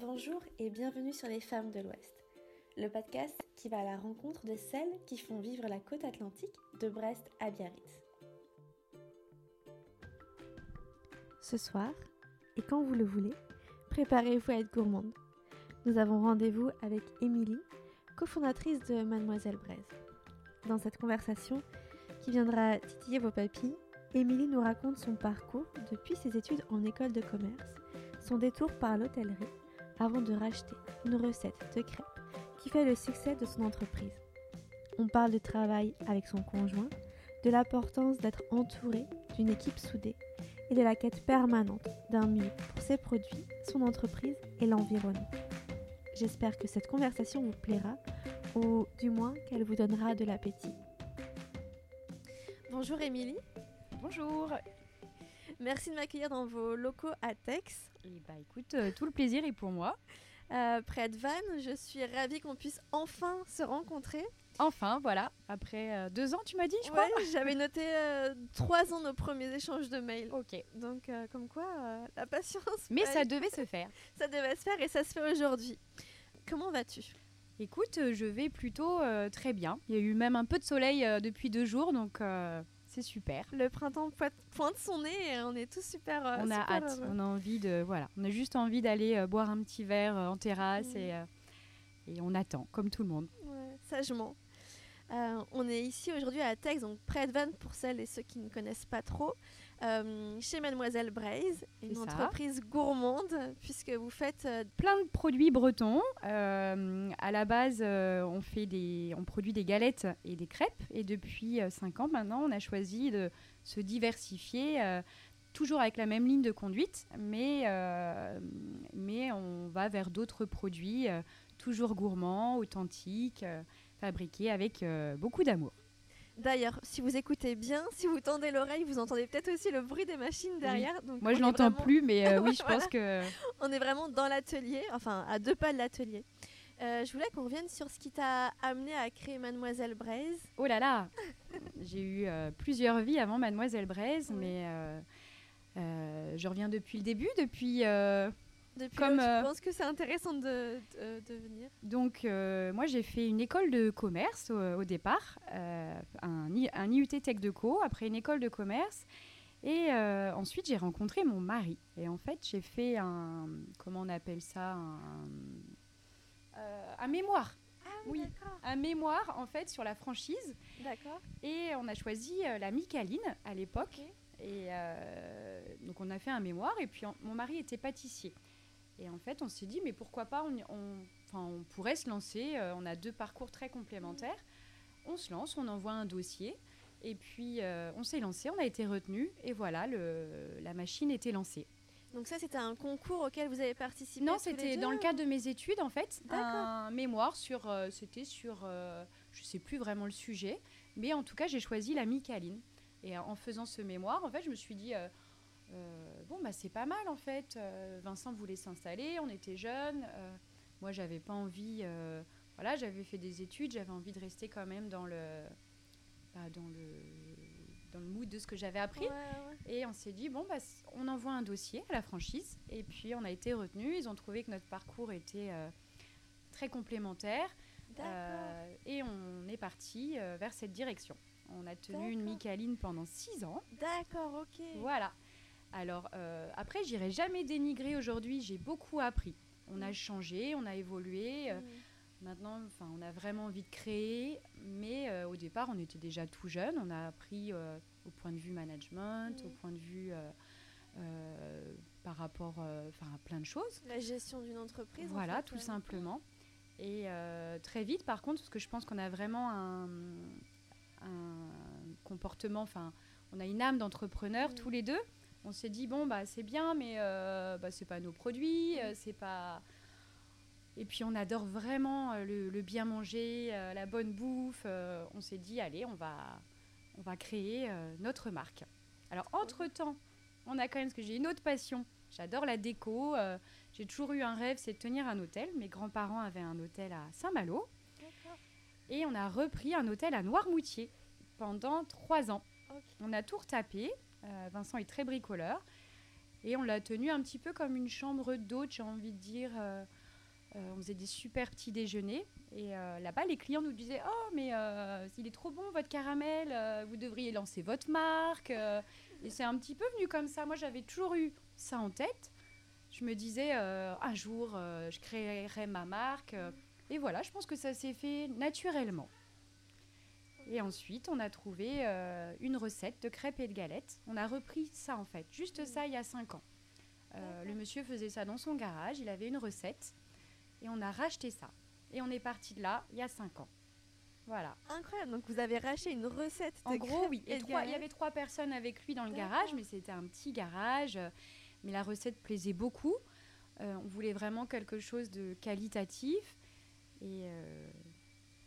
Bonjour et bienvenue sur Les Femmes de l'Ouest, le podcast qui va à la rencontre de celles qui font vivre la côte atlantique de Brest à Biarritz. Ce soir, et quand vous le voulez, préparez-vous à être gourmande. Nous avons rendez-vous avec Émilie, cofondatrice de Mademoiselle Braise. Dans cette conversation, qui viendra titiller vos papilles, Émilie nous raconte son parcours depuis ses études en école de commerce, son détour par l'hôtellerie, avant de racheter une recette de crêpes qui fait le succès de son entreprise. On parle de travail avec son conjoint, de l'importance d'être entouré d'une équipe soudée et de la quête permanente d'un mieux pour ses produits, son entreprise et l'environnement. J'espère que cette conversation vous plaira ou du moins qu'elle vous donnera de l'appétit. Bonjour Émilie. Bonjour. Merci de m'accueillir dans vos locaux à Tex. Et bah écoute, euh, tout le plaisir est pour moi. Euh, près de Vannes, je suis ravie qu'on puisse enfin se rencontrer. Enfin, voilà, après euh, deux ans, tu m'as dit, je crois. j'avais noté trois ans nos premiers échanges de mails. Ok. Donc, comme quoi, la patience. Mais ça devait se faire. Ça devait se faire et ça se fait aujourd'hui. Comment vas-tu? Écoute, je vais plutôt très bien. Il y a eu même un peu de soleil depuis deux jours, donc c'est super. Le printemps pointe son nez et on est tous super. Euh, on a hâte, on a envie de. Voilà, on a juste envie d'aller euh, boire un petit verre euh, en terrasse et, et on attend, comme tout le monde. Ouais, sagement. Euh, on est ici aujourd'hui à Tex, donc près de Vannes pour celles et ceux qui ne connaissent pas trop, euh, chez Mademoiselle Braise, une entreprise gourmande, puisque vous faites euh, plein de produits bretons. à la base, on, fait des, on produit des galettes et des crêpes, et depuis 5 ans maintenant, on a choisi de se diversifier. Toujours avec la même ligne de conduite, mais, mais on va vers d'autres produits, toujours gourmands, authentiques fabriqué avec euh, beaucoup d'amour. D'ailleurs, si vous écoutez bien, si vous tendez l'oreille, vous entendez peut-être aussi le bruit des machines derrière. Donc Moi, je l'entends plus, mais euh, oui, je pense que. On est vraiment dans l'atelier, enfin à deux pas de l'atelier. Euh, je voulais qu'on revienne sur ce qui t'a amené à créer Mademoiselle Braise. Oh là là J'ai eu plusieurs vies avant Mademoiselle Braise, mais je reviens depuis le début, depuis depuis Comme, je euh, pense que c'est intéressant de, de, venir. Donc, euh, moi, j'ai fait une école de commerce au, départ, euh, un, un, IUT Tech de Co, après une école de commerce. Et ensuite, j'ai rencontré mon mari. Et en fait, j'ai fait un. Comment on appelle ça Un, un mémoire. Ah, oui, un mémoire en fait sur la franchise. D'accord. Et on a choisi la Micaline à l'époque. Et donc on a fait un mémoire. Et puis mon mari était pâtissier. Et en fait, on s'est dit, mais pourquoi pas, on, enfin, on pourrait se lancer. Euh, on a deux parcours très complémentaires. On se lance, on envoie un dossier. Et puis, euh, on s'est lancé, on a été retenu. Et voilà, le, la machine était lancée. Donc ça, c'était un concours auquel vous avez participé Non, c'était dans le cadre de mes études, en fait. Un mémoire sur... Euh, c'était sur... je sais plus vraiment le sujet. Mais en tout cas, j'ai choisi la Micaline. Et en faisant ce mémoire, en fait, je me suis dit euh, bon, bah, c'est pas mal en fait. Euh, Vincent voulait s'installer, on était jeunes. Euh, moi, j'avais pas envie. voilà, j'avais fait des études, j'avais envie de rester quand même dans le, bah, dans le, dans le mood de ce que j'avais appris. Et on s'est dit, bon, bah, on envoie un dossier à la franchise. Et puis, on a été retenus. Ils ont trouvé que notre parcours était très complémentaire. et on est parti vers cette direction. On a tenu une Micaline pendant six ans. D'accord, ok. Voilà. Alors euh, après, j'irai jamais dénigrer aujourd'hui. J'ai beaucoup appris. On a changé, on a évolué. Euh, maintenant, enfin, on a vraiment envie de créer, mais euh, au départ, on était déjà tout jeune. On a appris au point de vue management, au point de vue par rapport, enfin, à plein de choses. La gestion d'une entreprise. Voilà, tout simplement. Et très vite, par contre, parce que je pense qu'on a vraiment un, comportement, enfin, on a une âme d'entrepreneur tous les deux on s'est dit bon bah c'est bien mais euh, bah, c'est pas nos produits euh, c'est pas et puis on adore vraiment euh, le, bien manger la bonne bouffe on s'est dit allez on va on va créer notre marque. Alors entre temps on a quand même parce que j'ai une autre passion j'adore la déco j'ai toujours eu un rêve c'est de tenir un hôtel. Mes grands-parents avaient un hôtel à Saint-Malo. Et on a repris un hôtel à Noirmoutier pendant trois ans. On a tout retapé. euh, Vincent est très bricoleur. Et on l'a tenu un petit peu comme une chambre d'hôte, j'ai envie de dire. Euh, on faisait des super petits déjeuners. Et là-bas, les clients nous disaient Oh, mais il est trop bon votre caramel, vous devriez lancer votre marque. et c'est un petit peu venu comme ça. Moi, j'avais toujours eu ça en tête. Je me disais Un jour, je créerai ma marque. et voilà, je pense que ça s'est fait naturellement. Et ensuite, on a trouvé euh, une recette de crêpes et de galettes. On a repris ça en fait, juste ça il y a cinq ans. Euh, le monsieur faisait ça dans son garage, il avait une recette et on a racheté ça. Et on est parti de là il y a cinq ans. Voilà. Incroyable, donc vous avez racheté une recette de En gros, oui. Et, il y avait trois personnes avec lui dans le garage, mais c'était un petit garage. Mais la recette plaisait beaucoup. Euh, on voulait vraiment quelque chose de qualitatif. Et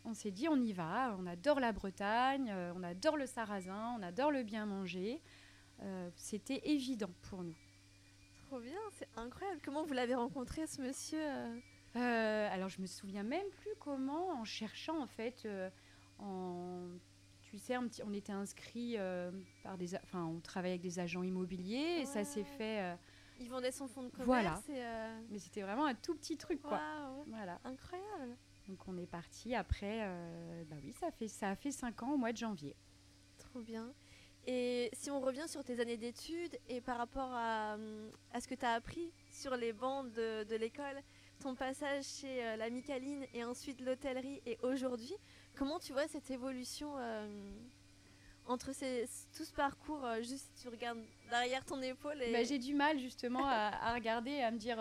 on s'est dit on y va, on adore la Bretagne, euh, on adore le sarrasin, on adore le bien manger. Euh, c'était évident pour nous. Trop bien, c'est incroyable. Comment vous l'avez rencontré ce monsieur euh? Alors je me souviens même plus comment, en cherchant en fait, en tu sais, on était inscrit par des, enfin, on travaillait avec des agents immobiliers et ça s'est fait. Ils vendaient son fonds de commerce. Voilà. Mais c'était vraiment un tout petit truc, quoi. Voilà. Incroyable. Donc on est parti après, euh, bah oui, ça, fait, ça a fait 5 ans au mois de janvier. Trop bien. Et si on revient sur tes années d'études et par rapport à, à ce que tu as appris sur les bancs de, de l'école, ton passage chez euh, la Micaline et ensuite l'hôtellerie et aujourd'hui, comment tu vois cette évolution euh, entre ces, tout ce parcours Juste si tu regardes derrière ton épaule. Et... Bah, j'ai du mal justement à, à, regarder, à me dire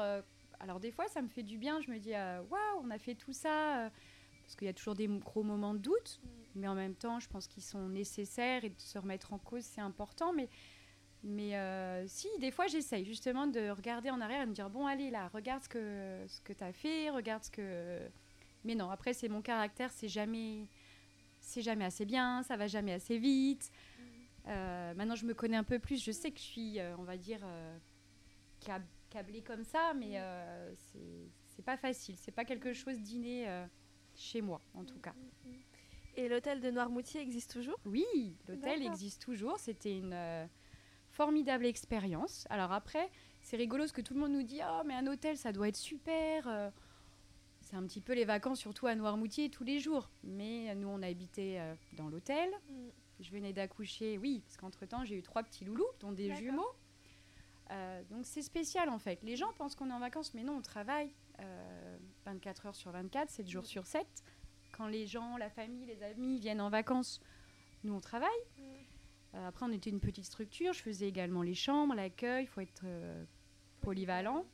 alors des fois, ça me fait du bien. Je me dis, euh, waouh, on a fait tout ça. Euh, parce qu'il y a toujours des gros moments de doute. Mm. Mais en même temps, je pense qu'ils sont nécessaires et de se remettre en cause, c'est important. Mais, mais euh, si, des fois, j'essaye justement de regarder en arrière et de me dire, bon, allez là, regarde ce que, ce que tu as fait, regarde ce que... Mais non, après, c'est mon caractère, c'est jamais, c'est jamais assez bien, ça va jamais assez vite. Mm. maintenant, je me connais un peu plus, je sais que je suis, on va dire, câblé comme ça, mais euh, c'est pas facile. C'est pas quelque chose d'inné euh, chez moi, en tout cas. Et l'hôtel de Noirmoutier existe toujours? Oui, l'hôtel existe toujours. C'était une euh, formidable expérience. Alors après, c'est rigolo ce que tout le monde nous dit Oh, mais un hôtel, ça doit être super. C'est un petit peu les vacances, surtout à Noirmoutier, tous les jours. Mais nous, on a habité dans l'hôtel. Mm. Je venais d'accoucher, oui, parce qu'entre-temps, j'ai eu trois petits loulous, dont des jumeaux. Euh, donc c'est spécial en fait. Les gens pensent qu'on est en vacances, mais non, on travaille 24 euh, heures sur 24, 7 jours sur 7. Quand les gens, la famille, les amis viennent en vacances, nous on travaille. Euh, après, on était une petite structure. Je faisais également les chambres, l'accueil. Il faut être polyvalent.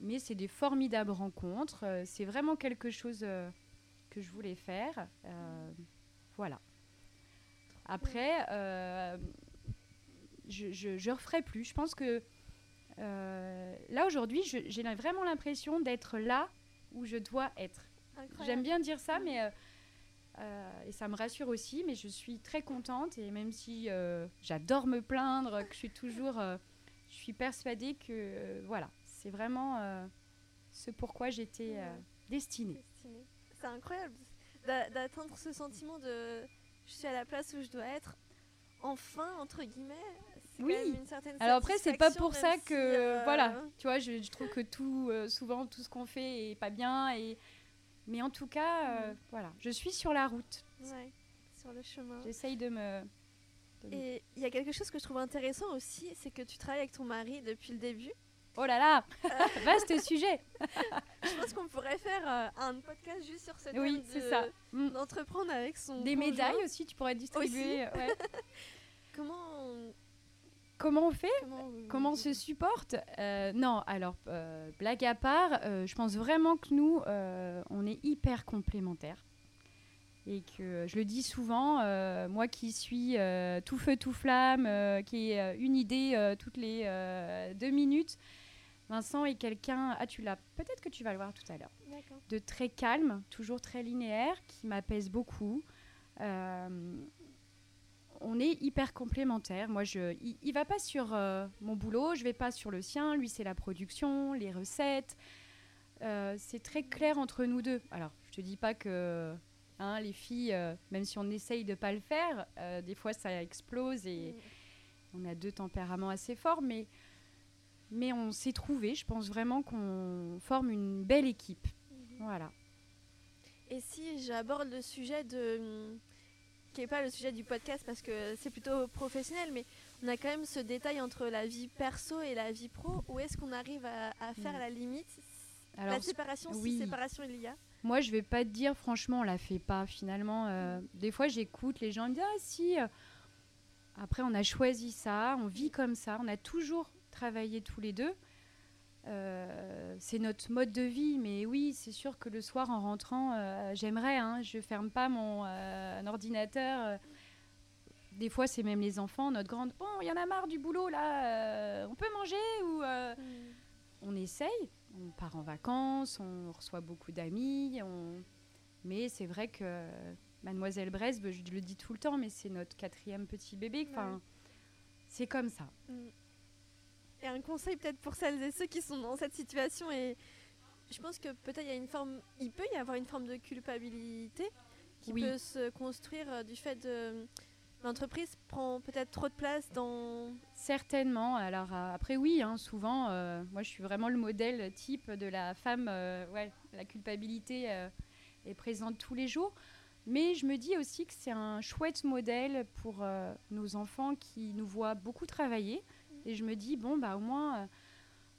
mais c'est des formidables rencontres. c'est vraiment quelque chose que je voulais faire. voilà. Après, je, je, referai plus. Je pense que euh, là aujourd'hui, j'ai vraiment l'impression d'être là où je dois être. J'aime bien dire ça, mais euh, euh, et ça me rassure aussi. Mais je suis très contente et même si j'adore me plaindre, que je suis toujours, je suis persuadée que voilà, c'est vraiment ce pourquoi j'étais destinée. C'est incroyable d'atteindre ce sentiment de je suis à la place où je dois être enfin entre guillemets oui. Alors après, c'est pas pour ça que euh, voilà, tu vois, je, trouve que tout, euh, souvent, tout ce qu'on fait est pas bien et mais en tout cas, euh, mm. voilà, je suis sur la route. Ouais, sur le chemin. J'essaye de me. et il y a quelque chose que je trouve intéressant aussi, c'est que tu travailles avec ton mari depuis le début. Oh là là, vaste sujet. je pense qu'on pourrait faire un podcast juste sur ce thème oui, c'est ça. Mm. d'entreprendre avec son. Des médailles aussi, tu pourrais distribuer. Ouais. Comment Comment on fait Comment, on se supporte euh, Non, alors, euh, blague à part, euh, je pense vraiment que nous, on est hyper complémentaires. Et que je le dis souvent, moi qui suis tout feu, tout flamme, qui ai une idée toutes les deux minutes, Vincent est quelqu'un, ah tu l'as, peut-être que tu vas le voir tout à l'heure, de très calme, toujours très linéaire, qui m'apaise beaucoup on est hyper complémentaires. Moi, je, il, ne va pas sur euh, mon boulot, je vais pas sur le sien. Lui, c'est la production, les recettes. Euh, c'est très clair entre nous deux. Alors, je te dis pas que hein, les filles, euh, même si on essaye de pas le faire, des fois ça explose et mm. on a deux tempéraments assez forts. Mais Mais on s'est trouvé. Je pense vraiment qu'on forme une belle équipe. Mhm. Voilà. Et si j'aborde le sujet de qui n'est pas le sujet du podcast parce que c'est plutôt professionnel, mais on a quand même ce détail entre la vie perso et la vie pro. Où est-ce qu'on arrive à, faire mm. la limite? La séparation, si séparation il y a? Moi, je vais pas te dire, franchement, on la fait pas finalement. Euh, des fois, j'écoute les gens me disent Ah, si. Euh, après, on a choisi ça, on vit comme ça, on a toujours travaillé tous les deux. Euh, c'est notre mode de vie, mais oui, c'est sûr que le soir en rentrant, euh, j'aimerais, hein, je ferme pas mon euh, ordinateur. Des fois, c'est même les enfants, notre grande, bon, il y en a marre du boulot là, on peut manger ou mm. on essaye. On part en vacances, on reçoit beaucoup d'amis, on... mais c'est vrai que Mademoiselle Brest, je le dis tout le temps, mais c'est notre quatrième petit bébé. Enfin, c'est comme ça. Mm. Et un conseil peut-être pour celles et ceux qui sont dans cette situation et je pense que peut-être il y a une forme, il peut y avoir une forme de culpabilité qui peut se construire euh, du fait de l'entreprise prend peut-être trop de place dans. Certainement. Alors euh, après oui, hein, souvent, euh, moi je suis vraiment le modèle type de la femme. ouais, la culpabilité est présente tous les jours. Mais je me dis aussi que c'est un chouette modèle pour nos enfants qui nous voient beaucoup travailler. Et je me dis, bon, bah, au moins, euh,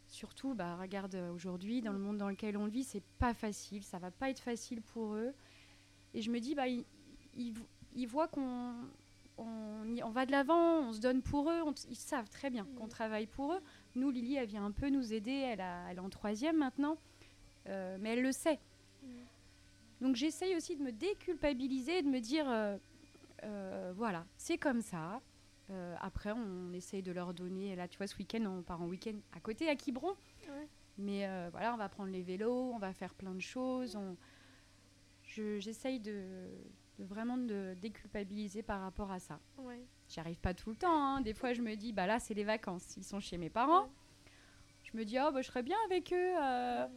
surtout, bah, regarde, euh, aujourd'hui, dans le monde dans lequel on vit, c'est pas facile, ça va pas être facile pour eux. Et je me dis, bah, ils, voient qu'on on, va de l'avant, on se donne pour eux, ils savent très bien qu'on travaille pour eux. Nous, Lily, elle vient un peu nous aider, elle, a, elle est en troisième maintenant, euh, mais elle le sait. Donc j'essaye aussi de me déculpabiliser, de me dire, voilà, c'est comme ça, euh, après, on essaye de leur donner. Là, tu vois, ce week-end, on part en week-end à côté, à Quiberon. Mais euh, voilà, on va prendre les vélos, on va faire plein de choses. On... J'essaye de, vraiment de déculpabiliser par rapport à ça. Ouais. J'y arrive pas tout le temps. Hein. Des fois, je me dis, bah là, c'est les vacances. Ils sont chez mes parents. Je me dis, oh, bah, je serais bien avec eux. Euh.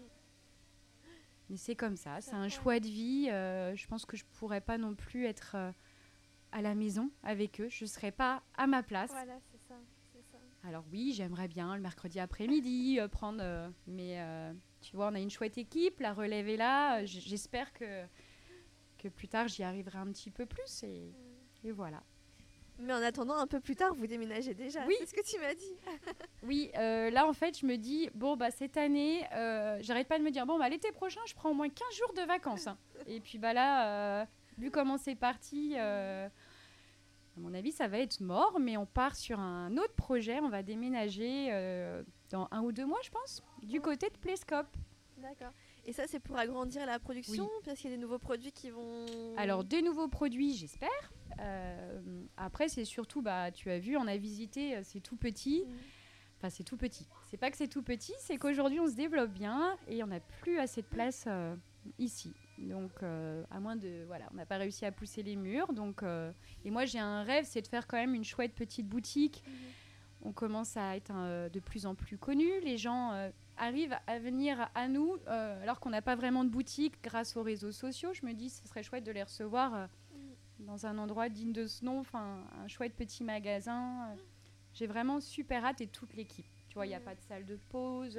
Mais c'est comme ça. C'est un choix de vie. je pense que je pourrais pas non plus être à la maison avec eux. Je ne serai pas à ma place. Voilà, c'est ça, Alors oui, j'aimerais bien le mercredi après-midi euh, prendre... Euh, mais euh, tu vois, on a une chouette équipe, la relève est là. J'espère que, que plus tard, j'y arriverai un petit peu plus. Et, et, voilà. Mais en attendant, un peu plus tard, vous déménagez déjà. Oui. C'est ce que tu m'as dit. oui, là, en fait, je me dis, bon, bah, cette année, j'arrête pas de me dire, bon, bah, l'été prochain, je prends au moins 15 jours de vacances. Hein. et puis, bah là, vu comment c'est parti à mon avis, ça va être mort, mais on part sur un autre projet. On va déménager euh, dans un ou deux mois, je pense, du côté de Playscope. D'accord. Et ça, c'est pour agrandir la production Parce qu'il y a des nouveaux produits qui vont. Alors, des nouveaux produits, j'espère. Euh, après, c'est surtout, bah, tu as vu, on a visité, euh, c'est tout petit. Mm. Enfin, c'est tout petit. C'est pas que c'est tout petit, c'est qu'aujourd'hui, on se développe bien et on n'a plus assez de place ici. Donc, euh, à moins de. Voilà, on n'a pas réussi à pousser les murs. Donc, euh, et moi, j'ai un rêve, c'est de faire quand même une chouette petite boutique. Mhm. On commence à être euh, de plus en plus connus. Les gens arrivent à venir à nous alors qu'on n'a pas vraiment de boutique grâce aux réseaux sociaux. Je me dis, ce serait chouette de les recevoir mhm. dans un endroit digne de ce nom, enfin, un chouette petit magasin. J'ai vraiment super hâte et toute l'équipe. Tu vois, il n'y a pas de salle de pause.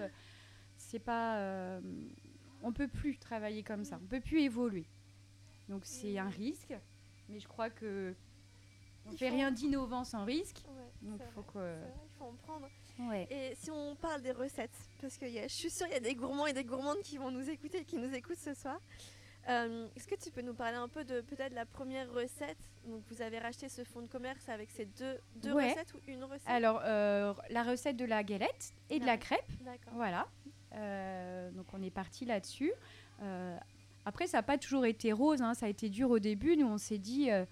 C'est pas on peut plus travailler comme ça, on peut plus évoluer. Donc c'est un risque, mais je crois que on ne fait rien d'innovant sans risque. donc faut que... il faut en prendre. Et si on parle des recettes, parce que je suis sûre qu'il y a des gourmands et des gourmandes qui vont nous écouter et qui nous écoutent ce soir. Euh, est-ce que tu peux nous parler un peu de peut-être la première recette? Donc vous avez racheté ce fonds de commerce avec ces deux, deux recettes ou une recette? Alors euh, la recette de la galette et de la crêpe. Voilà. Euh, donc on est parti là-dessus. Euh, après, ça n'a pas toujours été rose, hein. ça a été dur au début. Nous, on s'est dit, euh,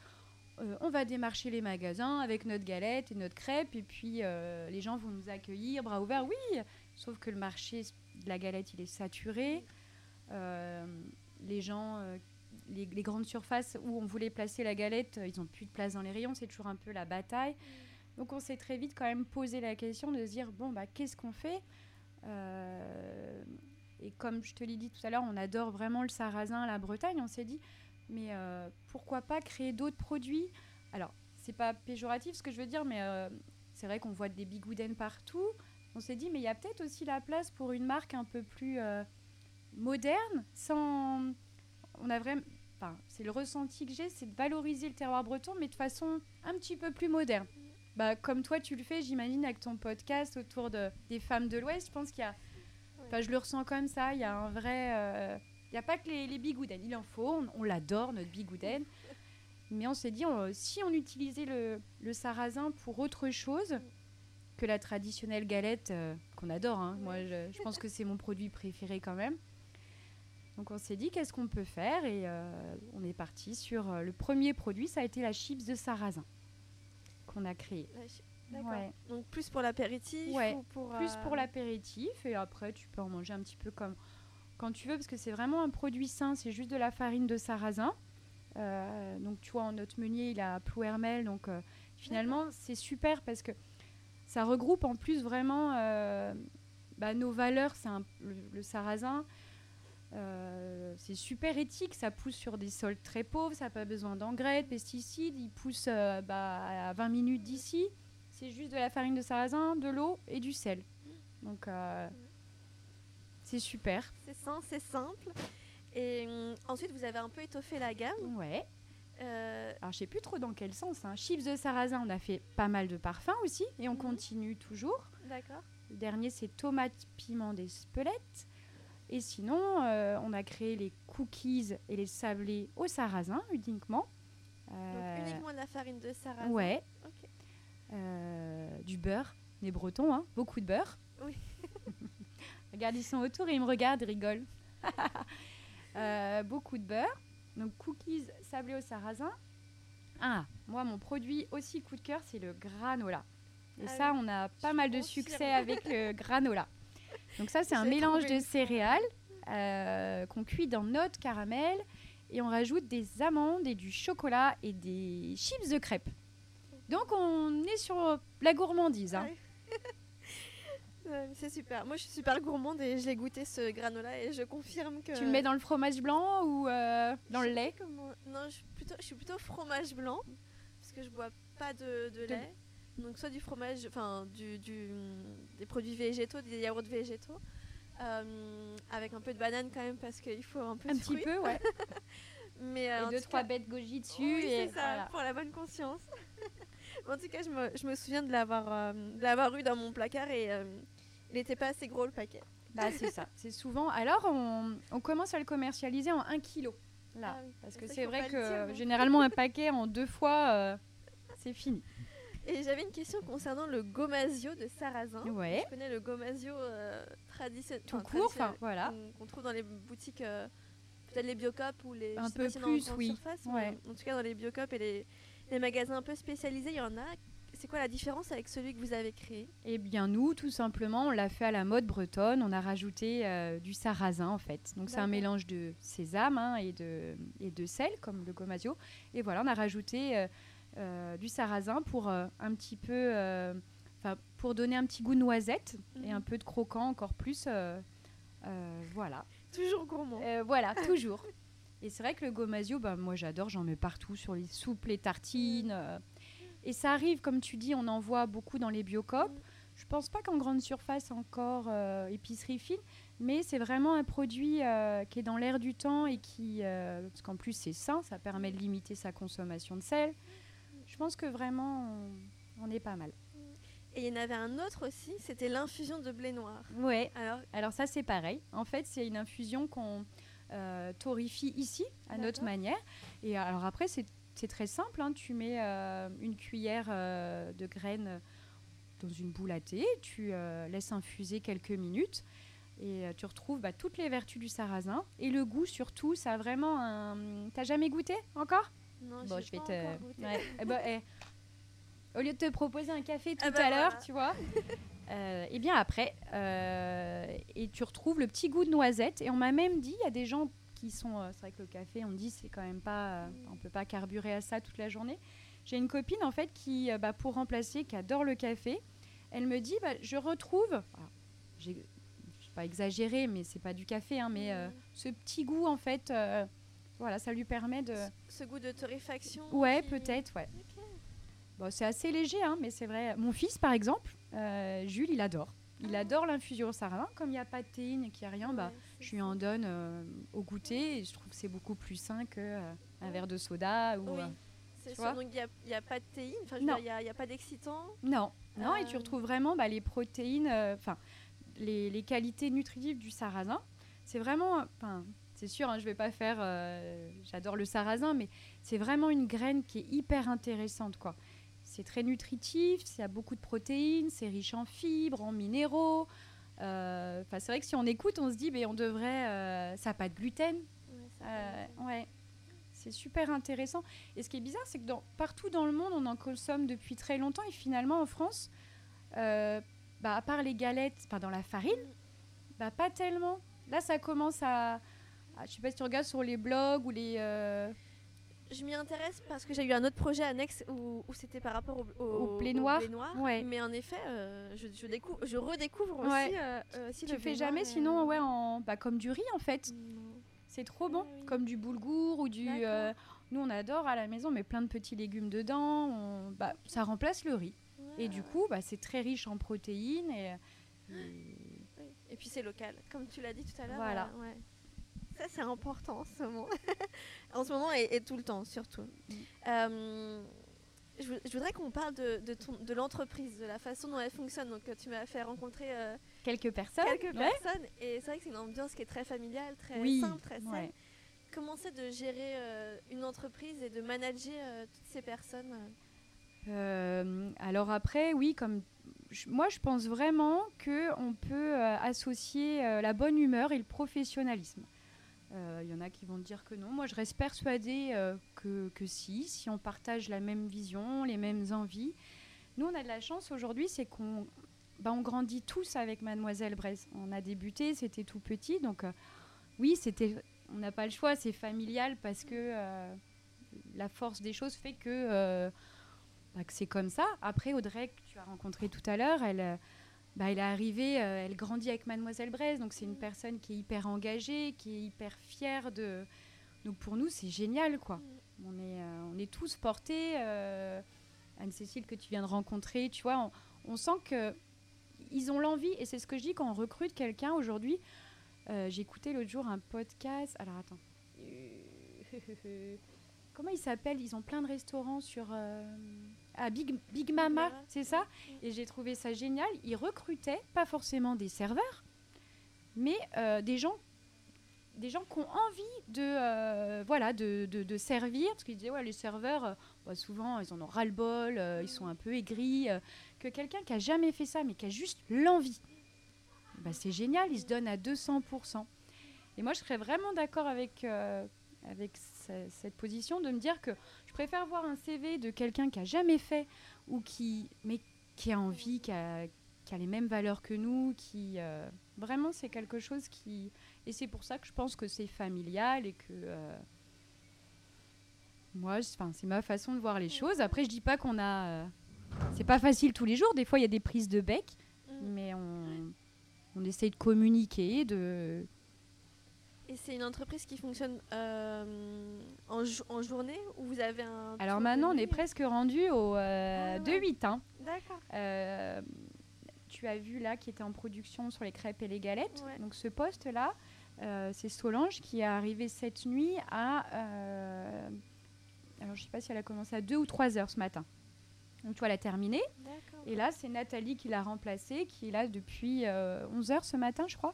on va démarcher les magasins avec notre galette et notre crêpe, et puis les gens vont nous accueillir, bras ouverts. Oui, sauf que le marché de la galette, il est saturé. les gens, les, grandes surfaces où on voulait placer la galette, ils n'ont plus de place dans les rayons, c'est toujours un peu la bataille. Donc on s'est très vite quand même posé la question de se dire, bon, bah, qu'est-ce qu'on fait? Et comme je te l'ai dit tout à l'heure, on adore vraiment le sarrasin, la Bretagne. On s'est dit, mais euh, pourquoi pas créer d'autres produits? Alors, c'est pas péjoratif ce que je veux dire, mais euh, c'est vrai qu'on voit des bigoudens partout. on s'est dit, mais il y a peut-être aussi la place pour une marque un peu plus euh, moderne, sans. On a vraiment. C'est le ressenti que j'ai, c'est de valoriser le terroir breton, mais de façon un petit peu plus moderne. Bah, comme toi, tu le fais, j'imagine, avec ton podcast autour de, des femmes de l'Ouest. Je pense qu'il y a. Enfin, je le ressens comme ça. Il y a un vrai. euh, Il n'y a pas que les, les bigouden. Il en faut. On, on l'adore, notre bigouden. Mais on s'est dit, on- si on utilisait le, le sarrasin pour autre chose que la traditionnelle galette, euh, qu'on adore, hein. moi je, je pense que c'est mon produit préféré quand même. Donc on s'est dit, qu'est-ce qu'on peut faire? Et euh, on est parti sur euh, le premier produit, ça a été la chips de sarrasin qu'on a créé. Ouais. Donc plus pour l'apéritif Ouais, ou pour Plus euh, pour l'apéritif et après tu peux en manger un petit peu comme quand tu veux parce que c'est vraiment un produit sain, c'est juste de la farine de sarrasin. Euh, donc tu vois en notre meunier il a plouermel donc euh, finalement c'est super parce que ça regroupe en plus vraiment euh, bah, nos valeurs, c'est le sarrasin. Euh, c'est super éthique, ça pousse sur des sols très pauvres, ça n'a pas besoin d'engrais, de pesticides, il pousse euh, bah, à 20 minutes d'ici. C'est juste de la farine de sarrasin, de l'eau et du sel. Donc euh, c'est super. C'est sain, c'est simple. Et hum, ensuite, vous avez un peu étoffé la gamme. Ouais. Alors je sais plus trop dans quel sens. Hein. Chips de sarrasin, on a fait pas mal de parfums aussi et on Mhm. continue toujours. D'accord. Le dernier c'est tomate piment d'Espelette. Et sinon, euh, on a créé les cookies et les sablés au sarrasin uniquement. Donc Euh, uniquement de la farine de sarrasin. Ouais. Euh, du beurre. Les Bretons, hein, beaucoup de beurre. Oui. Regarde, ils sont autour et ils me regardent, ils rigolent. Beaucoup de beurre. Donc, cookies sablés au sarrasin. Ah, moi, mon produit aussi coup de cœur, c'est le granola. Et Ah ça, oui, on a pas mal de succès avec le granola. Donc ça, c'est un mélange trouvé de céréales euh, qu'on cuit dans notre caramel et on rajoute des amandes et du chocolat et des chips de crêpes. Donc on est sur la gourmandise. hein. Ouais, c'est super. Moi, je suis super gourmande et je l'ai goûté ce granola et je confirme que. Tu le mets dans le fromage blanc ou euh, dans Je le lait? comment- Non, je suis, plutôt, je suis plutôt fromage blanc parce que je bois pas de, de lait. Donc soit du fromage, enfin du, du- des produits végétaux, des yaourts végétaux, euh, avec un peu de banane quand même parce qu'il faut un peu Un de petit fruits. peu, ouais. Mais euh, et deux, trois cas- bêtes goji dessus. Oui, et c'est ça, voilà. pour la bonne conscience. En tout cas, je me, je me souviens de l'avoir euh, de l'avoir eu dans mon placard et euh, il n'était pas assez gros le paquet. Bah, c'est ça. C'est souvent. Alors, on, on commence à le commercialiser en 1 kg. Là. Ah oui. Parce que c'est vrai dire, que non généralement, un paquet en deux fois, euh, c'est fini. Et j'avais une question concernant le gomasio de sarrasin. Ouais. Je connais le gomasio euh, traditionnel. Tout enfin, court, enfin, traditionnel, voilà. qu'on- trouve dans les boutiques, euh, peut-être les Biocop ou les. Un peu si plus, grande oui. surface, mais Ouais. En tout cas, dans les Biocop et les, les magasins un peu spécialisés, il y en a. C'est quoi la différence avec celui que vous avez créé? Eh bien, nous, tout simplement, on l'a fait à la mode bretonne. On a rajouté euh, du sarrasin, en fait. Donc, c'est un mélange de sésame hein, et, de, et de sel, comme le gomasio. Et voilà, on a rajouté euh, du sarrasin pour euh, un petit peu... euh, pour donner un petit goût noisette et Mhm. un peu de croquant encore plus. euh, euh, voilà. Toujours gourmand. Euh, voilà, toujours. Et c'est vrai que le gomasio, bah, moi j'adore, j'en mets partout sur les soupes, les tartines. euh. et ça arrive, comme tu dis, on en voit beaucoup dans les biocopes. Mm. Je pense pas qu'en grande surface encore, euh, épicerie fine, mais c'est vraiment un produit euh, qui est dans l'air du temps et qui, euh, parce qu'en plus c'est sain, ça permet de limiter sa consommation de sel. Je pense que vraiment, on, on est pas mal. Et il y en avait un autre aussi, c'était l'infusion de blé noir. Ouais. Alors, Alors ça c'est pareil. En fait c'est une infusion qu'on euh, torréfie ici à notre manière. Et alors après c'est très simple. hein. Tu mets euh, une cuillère euh, de graines dans une boule à thé, tu euh, laisses infuser quelques minutes et tu retrouves bah, toutes les vertus du sarrasin et le goût surtout. Ça a vraiment un. T'as jamais goûté encore? Non, Bon, je vais pas te. encore goûté. Ouais. Eh ben, eh, Au lieu de te proposer un café tout Ah bah à l'heure, voilà. tu vois. euh, et bien après, euh, et tu retrouves le petit goût de noisette. Et on m'a même dit, il y a des gens qui sont, euh, c'est vrai que le café, on dit c'est quand même pas, euh, on peut pas carburer à ça toute la journée. J'ai une copine en fait qui, bah, pour remplacer, qui adore le café, elle me dit, bah, je retrouve, alors, j'ai, pas exagéré, mais c'est pas du café, hein, mais ce petit goût en fait, voilà, ça lui permet de, Ce goût de torréfaction. ouais, qui- peut-être, ouais. Bon, c'est assez léger, hein, mais c'est vrai. Mon fils, par exemple, euh, Jules, il adore. Il adore l'infusion au sarrasin. Comme il n'y a pas de théine et qu'il n'y a rien, bah, je lui en donne au goûter. Et je trouve que c'est beaucoup plus sain qu'un un verre de soda. Ou, c'est ça, donc il n'y a, pas de théine, il n'y a, pas d'excitant? Non, non et tu retrouves vraiment bah, les protéines, enfin les, les, qualités nutritives du sarrasin. C'est vraiment, c'est sûr, hein, je vais pas faire. Euh, j'adore le sarrasin, mais c'est vraiment une graine qui est hyper intéressante, quoi. C'est très nutritif, y a beaucoup de protéines, c'est riche en fibres, en minéraux. Euh, c'est vrai que si on écoute, on se dit, mais on devrait. Euh, ça n'a pas de gluten. Ouais, c'est super intéressant. Et ce qui est bizarre, c'est que dans, partout dans le monde, on en consomme depuis très longtemps. Et finalement, en France, bah, à part les galettes, enfin dans la farine, bah, pas tellement. Là, ça commence à, je sais pas si tu regardes sur les blogs ou les. Euh, je m'y intéresse parce que j'ai eu un autre projet annexe où, c'était par rapport au, au, blé noir. Mais en effet, euh, je, je, découvre, je redécouvre aussi, euh, Tu le fais jamais sinon ouais, en, bah, comme du riz en fait. C'est trop bon, comme du boulgour ou du. nous, on adore à la maison, mais plein de petits légumes dedans. bah, ça remplace le riz. Et du coup, bah, c'est très riche en protéines. Et, et... puis, c'est local, comme tu l'as dit tout à l'heure. Voilà. Ça, c'est important en ce moment. en ce moment et, tout le temps, surtout. Mm. Euh, je, voudrais qu'on parle de, de, l'entreprise, de la façon dont elle fonctionne. Donc, tu m'as fait rencontrer euh, quelques personnes. Quelques personnes. Et c'est vrai que c'est une ambiance qui est très familiale, très simple, très saine. Comment c'est de gérer euh, une entreprise et de manager toutes ces personnes Alors après, oui, comme moi, je pense vraiment qu'on peut associer la bonne humeur et le professionnalisme. Il euh, y en a qui vont dire que non. Moi, je reste persuadée euh, que, que, si, si on partage la même vision, les mêmes envies. Nous, on a de la chance aujourd'hui, c'est qu'on bah, on grandit tous avec Mademoiselle Braise. On a débuté, c'était tout petit, donc euh, oui, c'était, on n'a pas le choix, c'est familial parce que la force des choses fait que, bah, que c'est comme ça. Après, Audrey, que tu as rencontré tout à l'heure, elle bah, elle est arrivée, euh, elle grandit avec Mademoiselle Braise, donc c'est une personne qui est hyper engagée, qui est hyper fière de. Donc pour nous, c'est génial, quoi. On est, euh, on est tous portés. Euh, Anne-Cécile, que tu viens de rencontrer, tu vois, on, sent que ils ont l'envie, et c'est ce que je dis quand on recrute quelqu'un aujourd'hui. J'ai écouté l'autre jour un podcast. Alors attends. Comment il s'appelle? Ils ont plein de restaurants sur à Big, Big Mama, c'est ça Et j'ai trouvé ça génial. Ils recrutaient pas forcément des serveurs, mais euh, des gens des gens qui ont envie de, euh, voilà, de, de, servir, parce qu'ils disaient, ouais, les serveurs, euh, bah, souvent, ils en ont ras-le-bol, ils sont un peu aigris, que quelqu'un qui a jamais fait ça, mais qui a juste l'envie, bah, c'est génial, il se donne à 200%. Et moi, je serais vraiment d'accord avec, avec cette position de me dire que je préfère voir un CV de quelqu'un qui a jamais fait ou qui, mais qui a envie, qui a, qui a les mêmes valeurs que nous, qui euh, vraiment c'est quelque chose qui et c'est pour ça que je pense que c'est familial et que euh, moi, enfin c'est ma façon de voir les choses. Après je dis pas qu'on a, euh, c'est pas facile tous les jours. Des fois il y a des prises de bec, mm. mais on on essaye de communiquer, de et c'est une entreprise qui fonctionne euh, en, journée ou vous avez un. Alors maintenant, on est presque rendu au 2-8. Euh, ah hein. D'accord. Euh, tu as vu là qui était en production sur les crêpes et les galettes. Donc ce poste-là, c'est Solange qui est arrivée cette nuit à. alors je ne sais pas si elle a commencé à 2 ou 3 heures ce matin. Donc tu vois, elle a terminé. Et là, c'est Nathalie qui l'a remplacée, qui est là depuis 11 heures ce matin, je crois.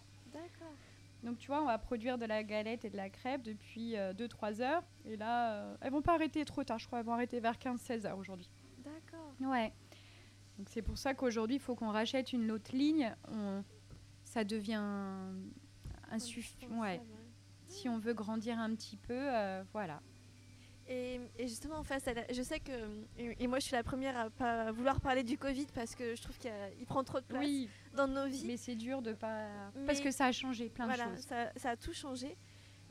Donc tu vois, on va produire de la galette et de la crêpe depuis 2-3 euh, heures. Et là, euh, elles vont pas arrêter trop tard, je crois. Elles vont arrêter vers 15-16 heures aujourd'hui. D'accord. Ouais. Donc c'est pour ça qu'aujourd'hui, il faut qu'on rachète une autre ligne. Ça devient insuffisant. Ouais. Si on veut grandir un petit peu, euh, voilà. Et, justement, en face, je sais que, et, moi je suis la première à pas vouloir parler du Covid parce que je trouve qu'il prend trop de place dans nos vies. Mais c'est dur de pas. parce que ça a changé plein de choses. Ça, ça a tout changé.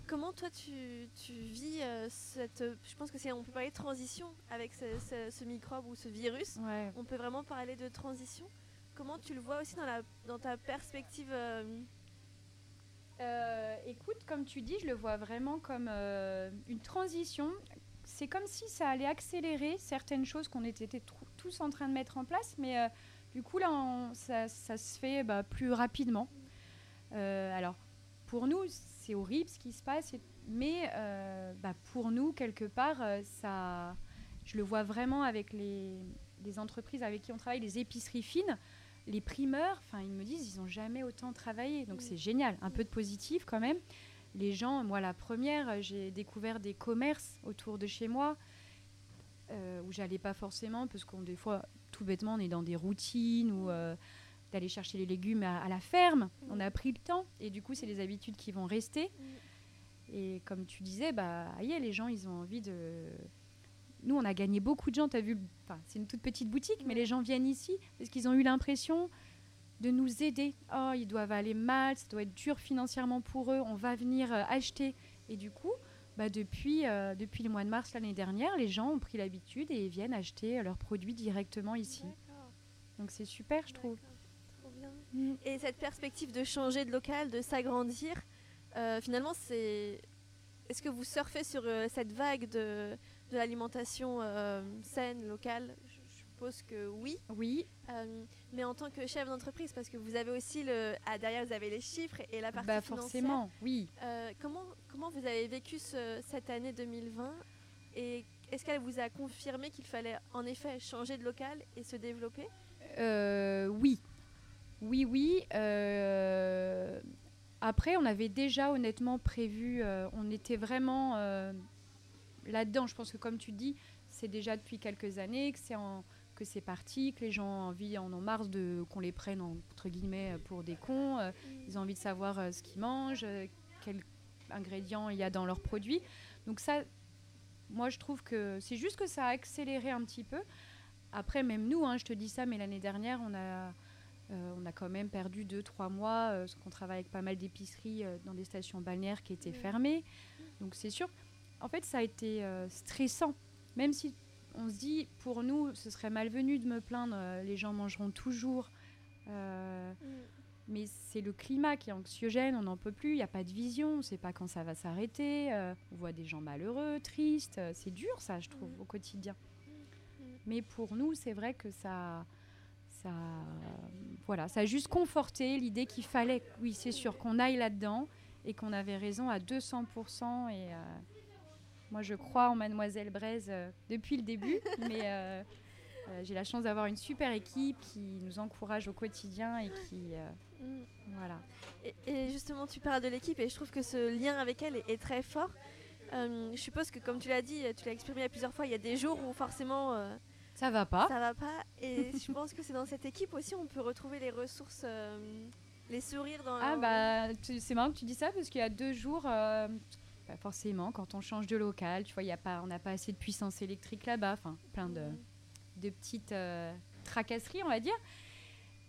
Comment toi tu, tu vis euh, cette. Je pense que c'est. On peut parler de transition avec ce, microbe ou ce virus. On peut vraiment parler de transition. Comment tu le vois aussi dans, la, dans ta perspective euh, euh, écoute, comme tu dis, je le vois vraiment comme une transition c'est comme si ça allait accélérer certaines choses qu'on était tous en train de mettre en place, mais euh, Du coup, là, ça, se fait bah, plus rapidement. Euh, alors, pour nous, c'est horrible ce qui se passe, mais euh, bah, pour nous, quelque part, ça, je le vois vraiment avec les, entreprises avec qui on travaille, les épiceries fines, les primeurs, enfin, ils me disent, ils n'ont jamais autant travaillé. Donc, c'est génial. Un peu de positif quand même. Les gens, moi, la première, j'ai découvert des commerces autour de chez moi euh, où j'allais pas forcément, parce qu'on des fois, tout bêtement, on est dans des routines ou euh, d'aller chercher les légumes à, la ferme. Mm. On a pris le temps et du coup, c'est les habitudes qui vont rester. Mm. Et comme tu disais, bah, les gens, ils ont envie de. Nous, on a gagné beaucoup de gens. As vu, c'est une toute petite boutique, mais les gens viennent ici parce qu'ils ont eu l'impression de nous aider. Oh, ils doivent aller mal, ça doit être dur financièrement pour eux. On va venir euh, acheter. Et du coup, bah, depuis, euh, depuis le mois de mars l'année dernière, les gens ont pris l'habitude et viennent acheter leurs produits directement ici. Donc c'est super, je trouve. Mm. Et cette perspective de changer de local, de s'agrandir, euh, finalement, c'est. Est-ce que vous surfez sur euh, cette vague de, de l'alimentation saine, locale? Suppose que oui. Oui. Euh, mais en tant que chef d'entreprise, parce que vous avez aussi le. Ah, derrière, vous avez les chiffres et la partie bah, forcément, oui. Euh, comment, comment vous avez vécu cette année 2020 Et est-ce qu'elle vous a confirmé qu'il fallait en effet changer de local et se développer? Euh, Oui. Oui, oui. Après, on avait déjà honnêtement prévu, on était vraiment là-dedans. Je pense que comme tu dis, c'est déjà depuis quelques années que c'est en que c'est parti, que les gens ont envie, en ont marre de qu'on les prenne entre guillemets pour des cons. Euh, ils ont envie de savoir euh, ce qu'ils mangent, euh, quels ingrédients il y a dans leurs produits. Donc ça, moi je trouve que c'est juste que ça a accéléré un petit peu. Après, même nous, hein, je te dis ça, mais l'année dernière, on a, on a quand même perdu 2-3 mois, parce qu'on travaille avec pas mal d'épiceries dans des stations balnéaires qui étaient fermées. Donc c'est sûr, en fait, ça a été stressant. Même si on se dit, pour nous, ce serait malvenu de me plaindre, euh, les gens mangeront toujours. Euh, mm. Mais c'est le climat qui est anxiogène, on n'en peut plus, il n'y a pas de vision, on ne sait pas quand ça va s'arrêter. Euh, on voit des gens malheureux, tristes. c'est dur, ça, je trouve, mm. au quotidien. Mm. Mais pour nous, c'est vrai que ça, ça, voilà, ça a juste conforté l'idée qu'il fallait, oui, c'est sûr, qu'on aille là-dedans et qu'on avait raison à 200%. Et, moi, je crois en Mademoiselle Braise euh, depuis le début, mais euh, euh, j'ai la chance d'avoir une super équipe qui nous encourage au quotidien et qui. Mm. Voilà. Et, justement, tu parles de l'équipe et je trouve que ce lien avec elle est, très fort. je suppose que, comme tu l'as dit, tu l'as exprimé à plusieurs fois, il y a des jours où forcément. ça va pas. Ça va pas. Et je pense que c'est dans cette équipe aussi on peut retrouver les ressources les sourires dans Ah bah c'est marrant que tu dis ça parce qu'il y a deux jours, forcément, quand on change de local, tu vois, y a pas, on n'a pas assez de puissance électrique là-bas, enfin, plein de, de petites euh, tracasseries, on va dire.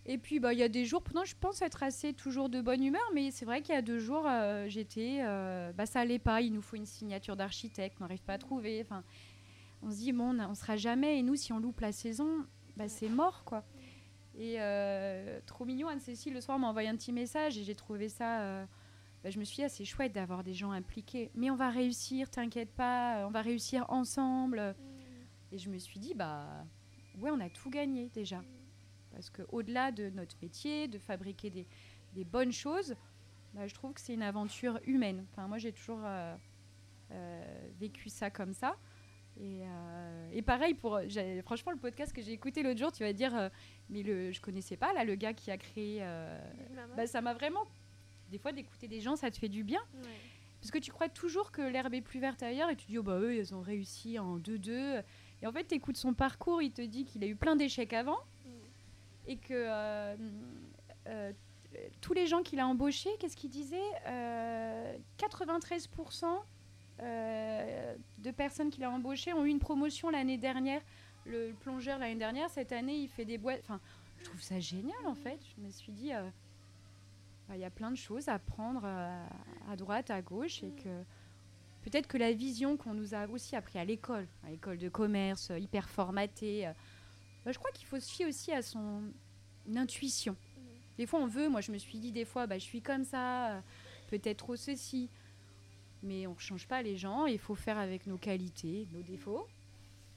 Et puis, bah, il y a des jours, pourtant, je pense être assez toujours de bonne humeur, mais c'est vrai qu'il y a deux jours, euh, j'étais, euh, bah, ça allait pas, il nous faut une signature d'architecte, on n'arrive pas à trouver. Enfin, on se dit, bon, on, ne sera jamais, et nous, si on loupe la saison, bah, c'est mort, quoi. Et trop mignon, Anne-Cécile, le soir, m'a envoyé un petit message, et j'ai trouvé ça bah, je me suis dit, ah, c'est chouette d'avoir des gens impliqués. Mais on va réussir, t'inquiète pas, on va réussir ensemble. Mm. Et je me suis dit, bah ouais, on a tout gagné déjà. Parce qu'au-delà de notre métier, de fabriquer des, des bonnes choses, bah, je trouve que c'est une aventure humaine. Enfin, moi, j'ai toujours euh, euh, vécu ça comme ça. Et, euh, et, pareil, pour, franchement, le podcast que j'ai écouté l'autre jour, tu vas dire, mais le, je connaissais pas, là, le gars qui a créé. Bah, ça m'a vraiment des fois, d'écouter des gens, ça te fait du bien. Parce que tu crois toujours que l'herbe est plus verte ailleurs et tu dis, oh bah eux, ils ont réussi en 2-2. Et en fait, tu écoutes son parcours, il te dit qu'il a eu plein d'échecs avant mm. et que euh, euh, tous les gens qu'il a embauchés, qu'est-ce qu'il disait 93% euh, de personnes qu'il a embauchées ont eu une promotion l'année dernière. Le plongeur l'année dernière, cette année, il fait des boîtes. Enfin, je trouve ça génial en fait. Je me suis dit, il y a plein de choses à prendre euh, à, droite, à gauche, et que peut-être que la vision qu'on nous a aussi appris à l'école, à l'école de commerce, euh, hyper formatée, euh, bah, je crois qu'il faut se fier aussi à son intuition. Des fois, on veut, moi je me suis dit des fois, bah, je suis comme ça, peut-être trop ceci. Mais on ne change pas les gens, il faut faire avec nos qualités, nos défauts.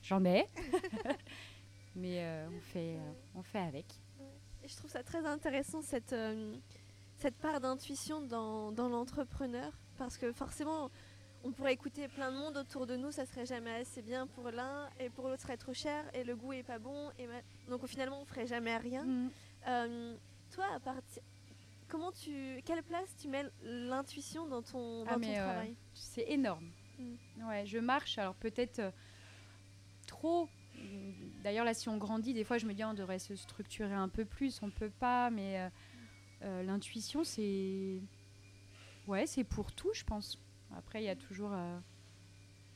J'en ai. Mais on, fait, on fait avec. je trouve ça très intéressant cette, euh, cette part d'intuition dans, dans l'entrepreneur parce que forcément on pourrait écouter plein de monde autour de nous, ça serait jamais assez bien pour l'un et pour l'autre serait trop cher et le goût est pas bon et donc finalement on ferait jamais rien. Mm. Euh, toi, à partir comment tu, quelle place tu mets l'intuition dans ton, ah, euh, travail? C'est énorme. Mm. Ouais, je marche alors peut-être trop D'ailleurs, là, si on grandit, des fois, je me dis, on devrait se structurer un peu plus. On peut pas, mais euh, euh, l'intuition, c'est. Ouais, c'est pour tout, je pense. Après, il y a toujours euh,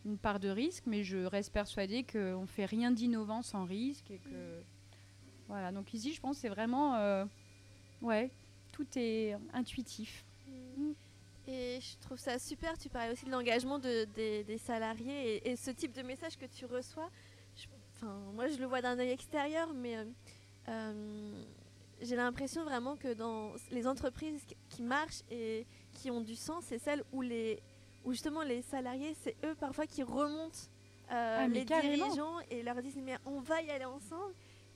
une part de risque, mais je reste persuadée qu'on ne fait rien d'innovant sans risque. Et que... Voilà, donc ici, je pense c'est vraiment. ouais, tout est intuitif. Mm. Et je trouve ça super. Tu parlais aussi de l'engagement de, des, salariés et, ce type de message que tu reçois. Moi, je le vois d'un œil extérieur, mais euh, euh, j'ai l'impression vraiment que dans les entreprises qui marchent et qui ont du sens, c'est celles où, les, où justement les salariés, c'est eux parfois qui remontent euh, ah, les dirigeants et leur disent mais on va y aller ensemble.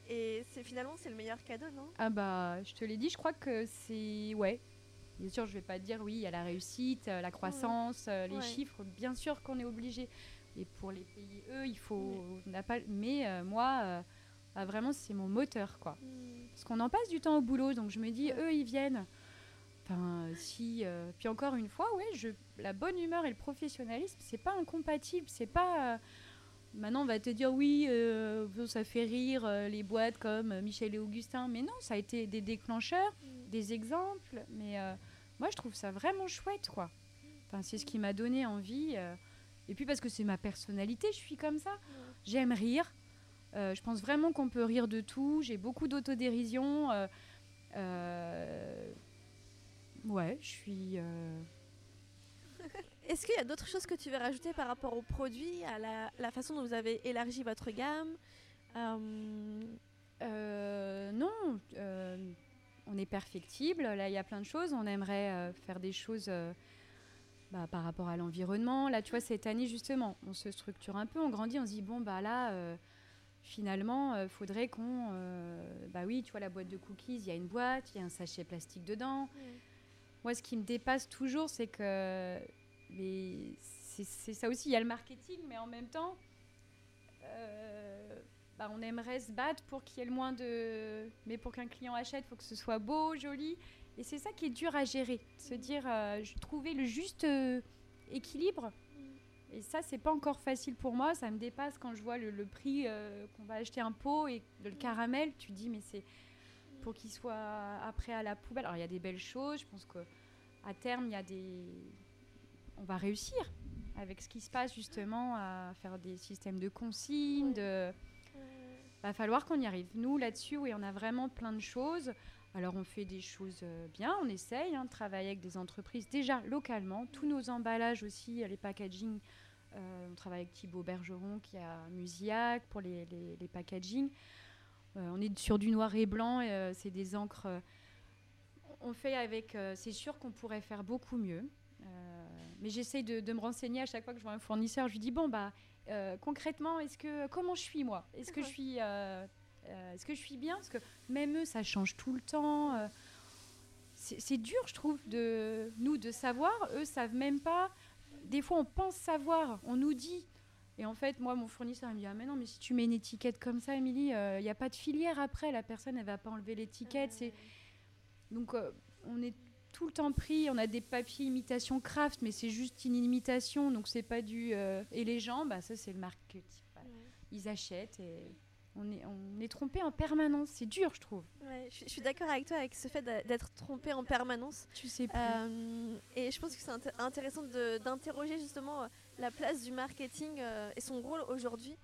Et c'est finalement c'est le meilleur cadeau, non? Ah bah je te l'ai dit, je crois que c'est ouais. Bien sûr, je vais pas dire oui, il y a la réussite, la croissance, les chiffres. Bien sûr qu'on est obligé. Et pour les pays, eux, il faut. pas, mais euh, moi, euh, bah, vraiment, c'est mon moteur, quoi. Mm. Parce qu'on en passe du temps au boulot, donc je me dis, eux, ils viennent. Enfin, si. Euh, puis encore une fois, ouais, je, la bonne humeur et le professionnalisme, c'est pas incompatible. C'est pas. Maintenant, on va te dire oui, ça fait rire les boîtes comme Michel et Augustin, mais non, ça a été des déclencheurs, mm. des exemples. Mais moi, je trouve ça vraiment chouette, quoi. Enfin, c'est ce qui m'a donné envie. Et puis parce que c'est ma personnalité, je suis comme ça. J'aime rire. Euh, je pense vraiment qu'on peut rire de tout. J'ai beaucoup d'autodérision. Euh, euh, ouais, je suis. Est-ce qu'il y a d'autres choses que tu veux rajouter par rapport aux produits, à la, façon dont vous avez élargi votre gamme? Non, on est perfectible. Là, il y a plein de choses. On aimerait faire des choses bah, par rapport à l'environnement. Là, tu vois, cette année, justement, on se structure un peu, on grandit, on se dit, bon, bah là, finalement, il euh, faudrait qu'on. Euh, bah oui, tu vois, la boîte de cookies, il y a une boîte, il y a un sachet plastique dedans. Moi, ce qui me dépasse toujours, c'est que. C'est ça aussi, il y a le marketing, mais en même temps. Bah, on aimerait se battre pour qu'il y ait le moins de. Mais pour qu'un client achète, il faut que ce soit beau, joli. Et c'est ça qui est dur à gérer, se dire euh, trouver le juste euh, équilibre. Et ça, c'est pas encore facile pour moi. Ça me dépasse quand je vois le, prix euh, qu'on va acheter un pot et le mm. caramel. Tu dis, mais c'est pour qu'il soit après à la poubelle. Alors, il y a des belles choses. Je pense qu'à terme, il y a des. On va réussir avec ce qui se passe justement à faire des systèmes de consignes. De... Va falloir qu'on y arrive. Nous, là-dessus, oui, on a vraiment plein de choses. Alors on fait des choses euh, bien, on essaye hein, de travailler avec des entreprises déjà localement. Tous nos emballages aussi, les packaging, on travaille avec Thibaut Bergeron qui a Musiac pour les, les, packaging. Euh, on est sur du noir et blanc, c'est des encres. on fait avec. c'est sûr qu'on pourrait faire beaucoup mieux. mais j'essaye de, me renseigner à chaque fois que je vois un fournisseur. Je lui dis bon bah concrètement, est-ce que comment je suis moi? Est-ce que je suis euh, est-ce que je suis bien? Parce que même eux, ça change tout le temps. Euh, c'est dur, je trouve, de nous de savoir. Eux savent même pas. Des fois, on pense savoir. On nous dit. Et en fait, moi, mon fournisseur il me dit Ah, mais non, mais si tu mets une étiquette comme ça, Émilie, il euh, n'y a pas de filière après. La personne, elle va pas enlever l'étiquette. C'est Donc, on est tout le temps pris. On a des papiers imitation craft, mais c'est juste une imitation. Donc, c'est pas du. Et les gens, bah, ça, c'est le marketing. Ils achètent et on est, on est trompé en permanence. C'est dur, je trouve. je, suis d'accord avec toi avec ce fait d'être trompé en permanence. Tu sais plus. Euh, et je pense que c'est intéressant d'interroger justement euh, la place du marketing euh, et son rôle aujourd'hui.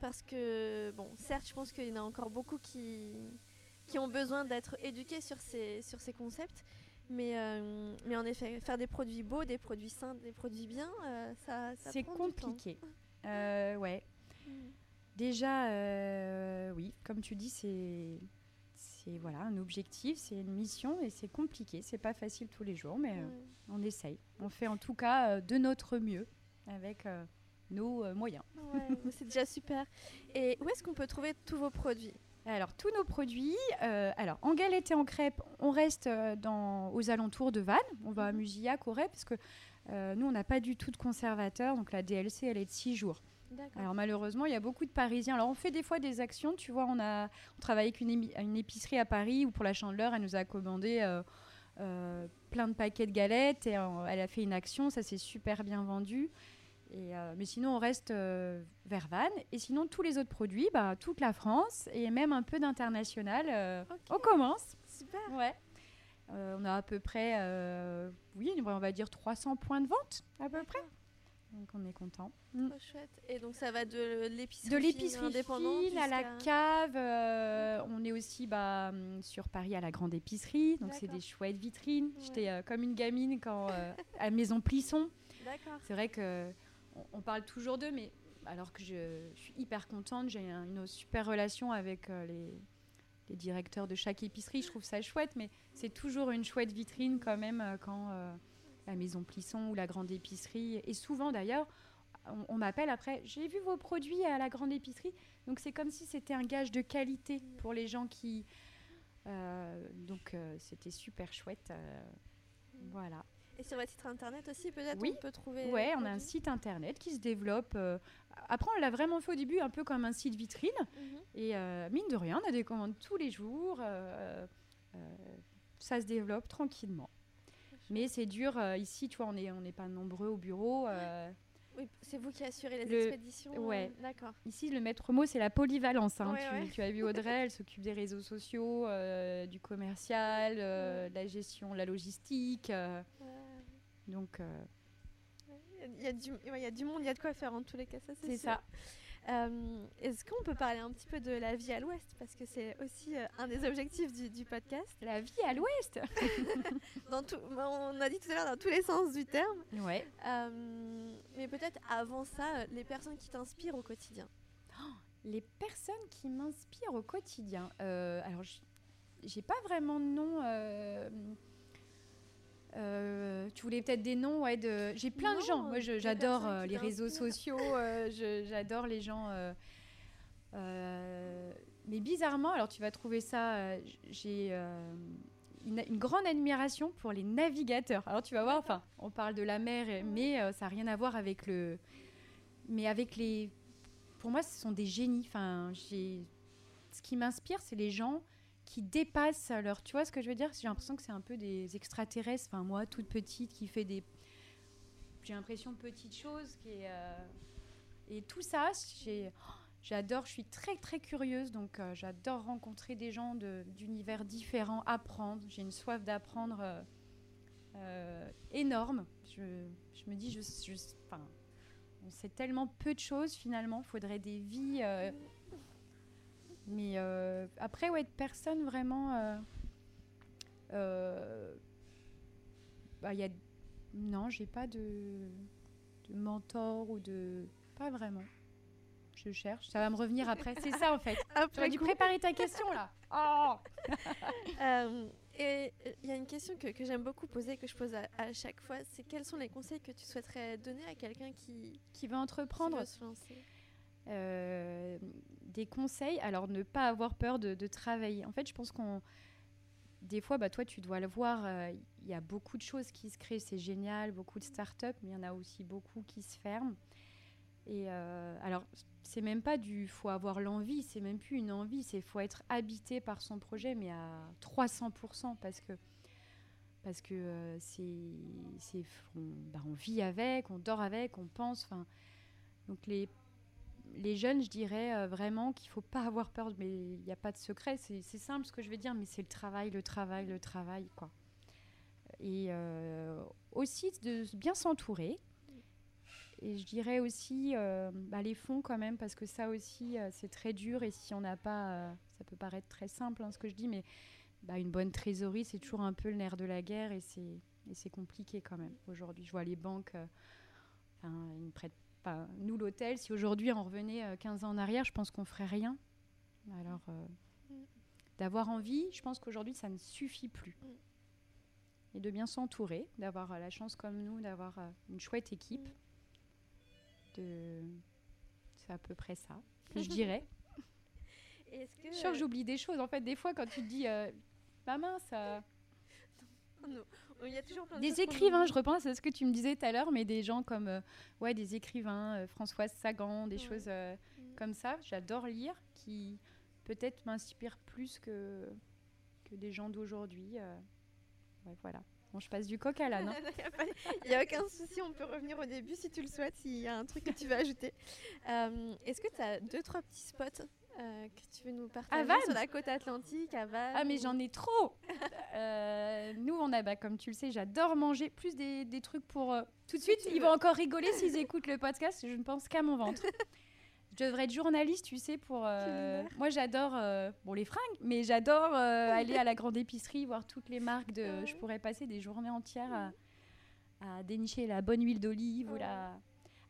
Parce que, bon, certes, je pense qu'il y en a encore beaucoup qui, qui ont besoin d'être éduqués sur ces, sur ces concepts. Mais, mais en effet, faire des produits beaux, des produits sains, des produits bien, ça, ça C'est compliqué. ouais. Déjà, euh, oui, comme tu dis, c'est c'est voilà un objectif, c'est une mission et c'est compliqué. C'est pas facile tous les jours, mais euh, on essaye. On fait en tout cas euh, de notre mieux avec nos moyens. c'est déjà super. Et où est-ce qu'on peut trouver tous vos produits? Alors, tous nos produits, alors en galette et en crêpe, on reste dans, aux alentours de Vannes. On va à mhm. Musillac, au parce que nous, on n'a pas du tout de conservateur. Donc, la DLC, elle est de 6 jours. Alors malheureusement, il y a beaucoup de Parisiens. Alors on fait des fois des actions, tu vois, on a on travaille avec une, épicerie à Paris où pour la Chandeleur, elle nous a commandé euh, euh, plein de paquets de galettes et elle a fait une action, ça s'est super bien vendu. Et, euh, mais sinon, on reste vers Vannes. Et sinon, tous les autres produits, bah, toute la France et même un peu d'international. On commence. Super. Ouais. on a à peu près, oui, on va dire 300 points de vente à peu près. Donc on est content. Mm. chouette. Et donc ça va de l'épicerie de l'épicerie fine à la cave. Euh, on est aussi bah, sur Paris à la grande épicerie. Donc c'est des chouettes vitrines. J'étais euh, comme une gamine quand euh, à Maison Plisson. C'est vrai que on, parle toujours d'eux, mais alors que je, suis hyper contente, j'ai une super relation avec les, les, directeurs de chaque épicerie. Je trouve ça chouette, mais c'est toujours une chouette vitrine quand même quand la maison Plisson ou la grande épicerie. Et souvent d'ailleurs, on, m'appelle après, j'ai vu vos produits à la grande épicerie. Donc c'est comme si c'était un gage de qualité pour les gens qui... Euh, donc euh, c'était super chouette. Euh, voilà. Et sur votre site internet aussi, peut-être on peut trouver. Oui, on a un site internet qui se développe. après, on l'a vraiment fait au début un peu comme un site vitrine. Mhm. Et mine de rien, on a des commandes tous les jours. ça se développe tranquillement. Mais c'est dur. Euh, ici, tu vois, on n'est on pas nombreux au bureau. Euh, oui, c'est vous qui assurez les expéditions. Ouais. D'accord. Ici, le maître mot, c'est la polyvalence. Hein. tu, as vu Audrey, elle s'occupe des réseaux sociaux, euh, du commercial, de la gestion, la logistique. Donc. Il y, a du, il y a du monde, il y a de quoi faire en tous les cas, ça c'est ça. Euh, est-ce qu'on peut parler un petit peu de la vie à l'ouest? Parce que c'est aussi euh, un des objectifs du, podcast. La vie à l'ouest? Dans tout, On a dit tout à l'heure dans tous les sens du terme. Ouais. Euh, mais peut-être avant ça, les personnes qui t'inspirent au quotidien. Oh, les personnes qui m'inspirent au quotidien. alors, j'ai pas vraiment de nom euh, tu voulais peut-être des noms ouais, de... J'ai plein de gens. Moi, j'adore euh, les réseaux sociaux. Euh, j'adore les gens. mais bizarrement, alors tu vas trouver ça. J'ai une, une, grande admiration pour les navigateurs. Alors tu vas voir, enfin, on parle de la mer, mais ça n'a rien à voir avec le. Mais avec les. Pour moi, ce sont des génies. Enfin. Ce qui m'inspire, c'est les gens qui dépassent leur. Tu vois ce que je veux dire? J'ai l'impression que c'est un peu des extraterrestres. Enfin, moi, toute petite, qui fait des. J'ai l'impression petites choses. Qui euh, Et tout ça. J'adore, je suis très très curieuse, donc euh, j'adore rencontrer des gens d'univers différents, apprendre. J'ai une soif d'apprendre euh, énorme. Je, je, me dis, je, je, on sait tellement peu de choses finalement. Il faudrait des vies mais euh, après, ouais, de personne vraiment. Euh, euh, bah, y a, non, j'ai pas de, de mentor ou de. Pas vraiment. Je cherche. Ça va me revenir après. C'est ça en fait. Tu as dû préparer ta question là. Oh et il y a une question que, que j'aime beaucoup poser, que je pose à, chaque fois, c'est quels sont les conseils que tu souhaiterais donner à quelqu'un qui, qui veut entreprendre, qui veut se lancer? euh, des conseils. Alors, ne pas avoir peur de, travailler. En fait, je pense qu'on. Des fois, bah, toi, tu dois le voir, euh, il y a beaucoup de choses qui se créent, c'est génial, beaucoup de start-up, mais il y en a aussi beaucoup qui se ferment. Et euh, alors, c'est même pas du faut avoir l'envie, c'est même plus une envie, c'est faut être habité par son projet, mais à 300%, parce que parce que c'est on, bah, on, vit avec, on dort avec, on pense. Donc les les jeunes, je dirais euh, vraiment qu'il faut pas avoir peur, mais il n'y a pas de secret. C'est simple ce que je vais dire, mais c'est le travail, le travail, le travail, quoi. Et euh, aussi de bien s'entourer. Et je dirais aussi euh, bah, les fonds quand même, parce que ça aussi, c'est très dur. Et si on n'a pas, ça peut paraître très simple hein, ce que je dis, mais bah, une bonne trésorerie, c'est toujours un peu le nerf de la guerre et c'est compliqué quand même. Aujourd'hui, je vois les banques, ils ne prêtent nous, l'hôtel, si aujourd'hui on revenait 15 euh, ans en arrière, je pense qu'on ferait rien. Alors, euh, d'avoir envie, je pense qu'aujourd'hui, ça ne suffit plus. Et de bien s'entourer, d'avoir euh, la chance comme nous, d'avoir une chouette équipe. De... C'est à peu près ça que je dirais. est-ce que... Je suis sûre que j'oublie des choses. En fait, des fois, quand tu te dis, euh, bah mince, euh, Non. Il y a toujours plein de des écrivains, je repense à ce que tu me disais tout à l'heure, mais des gens comme, euh, ouais, des écrivains, euh, Françoise Sagan, des Ouais. choses euh, Mm. comme ça. J'adore lire, qui peut-être m'inspirent plus que, que des gens d'aujourd'hui. Ouais, voilà. Bon, je passe du coq à l'âne. hein. Il n'y a, aucun souci, on peut revenir au début si tu le souhaites, s'il y a un truc que tu veux ajouter. Euh, Est-ce que tu as deux, trois petits spots euh, que tu veux nous partager Vannes sur la côte atlantique, à Vannes Ah mais j'en ai trop Euh, Nous on a, bah, comme tu le sais, j'adore manger plus des, des trucs pour... Tout de suite, ils vont encore rigoler s'ils écoutent le podcast, je ne pense qu'à mon ventre. Je devrais être journaliste, tu sais, pour... euh. Moi j'adore, euh, bon les fringues, mais j'adore euh, aller à la grande épicerie, voir toutes les marques de... Ouais. Je pourrais passer des journées entières à, à dénicher la bonne huile d'olive ou la...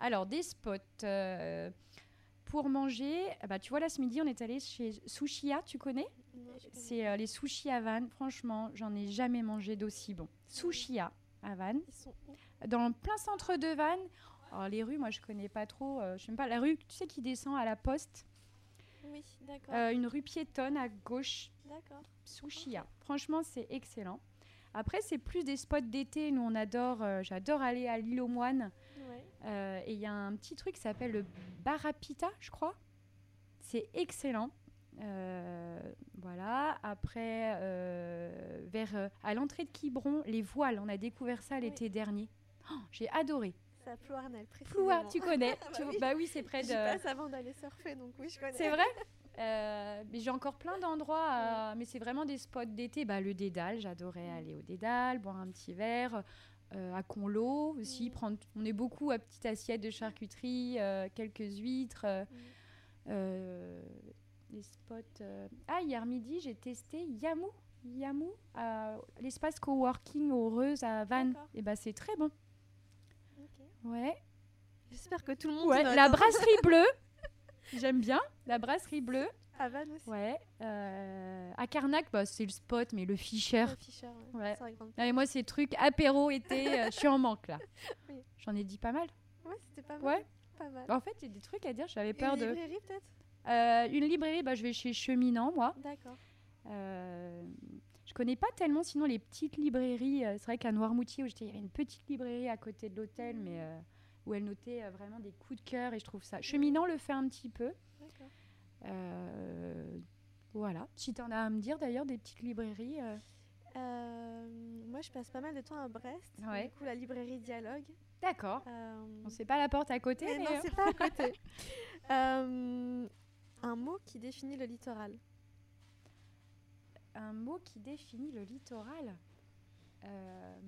Alors des spots... pour manger, ah bah, tu vois là ce midi on est allé chez Sushia, tu connais? C'est les sushis à Vannes. Franchement, j'en ai jamais mangé d'aussi bon. Sushia à Vannes, dans le plein centre de Vannes. Alors, les rues, moi, je connais pas trop. euh, je sais même pas la rue, tu sais, qui descend à la poste. Oui, d'accord. Euh, une rue piétonne à gauche, D'accord. Sushia. Franchement, c'est excellent. Après, c'est plus des spots d'été. Nous, on adore. euh, J'adore aller à l'île aux moines. Ouais. Euh, et il y a un petit truc qui s'appelle le Barapita, je crois. C'est excellent. Voilà. Après, vers à l'entrée de Quiberon, les voiles. On a découvert ça l'été dernier. Oh, J'ai adoré. À Plouarnel, Ploua, précisément. tu connais Bah tu- oui. Bah oui, c'est près de. passe avant d'aller surfer, donc oui, je connais. C'est vrai Euh, mais j'ai encore plein d'endroits, à- mais c'est vraiment des spots d'été. Bah, le Dédale, j'adorais aller au Dédale, boire un petit verre. euh, à Conlo aussi, Mm. prendre, on est beaucoup à petite assiette de charcuterie, euh, quelques huîtres. euh, Mm. les spots. Ah, hier midi, j'ai testé Yamou. Yamou, l'espace coworking au Reuse à Vannes. Et bah, c'est très bon. Ouais. J'espère que tout le monde ouais la brasserie bleue. J'aime bien. La brasserie bleue. À Vannes aussi. Ouais. euh, à Carnac, bah, c'est le spot, mais le Fischer. Ouais, Fischer, ouais. Ouais. Non, mais moi, ces trucs apéro été, euh, je suis en manque là. Oui. J'en ai dit pas mal. Ouais, c'était pas mal. Ouais. Pas mal. En fait, j'ai des trucs à dire, j'avais peur Une de. librairie peut-être? Euh, une librairie, bah, je vais chez Cheminant, moi. D'accord. Je connais pas tellement sinon les petites librairies. euh, c'est vrai qu'à Noirmoutier, où j'étais, il y avait une petite librairie à côté de l'hôtel, mais euh, où elle notait euh, vraiment des coups de cœur et je trouve ça. Cheminant le fait un petit peu. Euh, voilà. Si tu en as à me dire d'ailleurs des petites librairies. moi, je passe pas mal de temps à Brest. Ouais. Du coup, la librairie Dialogue. D'accord. On sait pas la porte à côté, mais non, c'est pas à côté. Un mot qui définit le littoral. Un mot qui définit le littoral. Euh,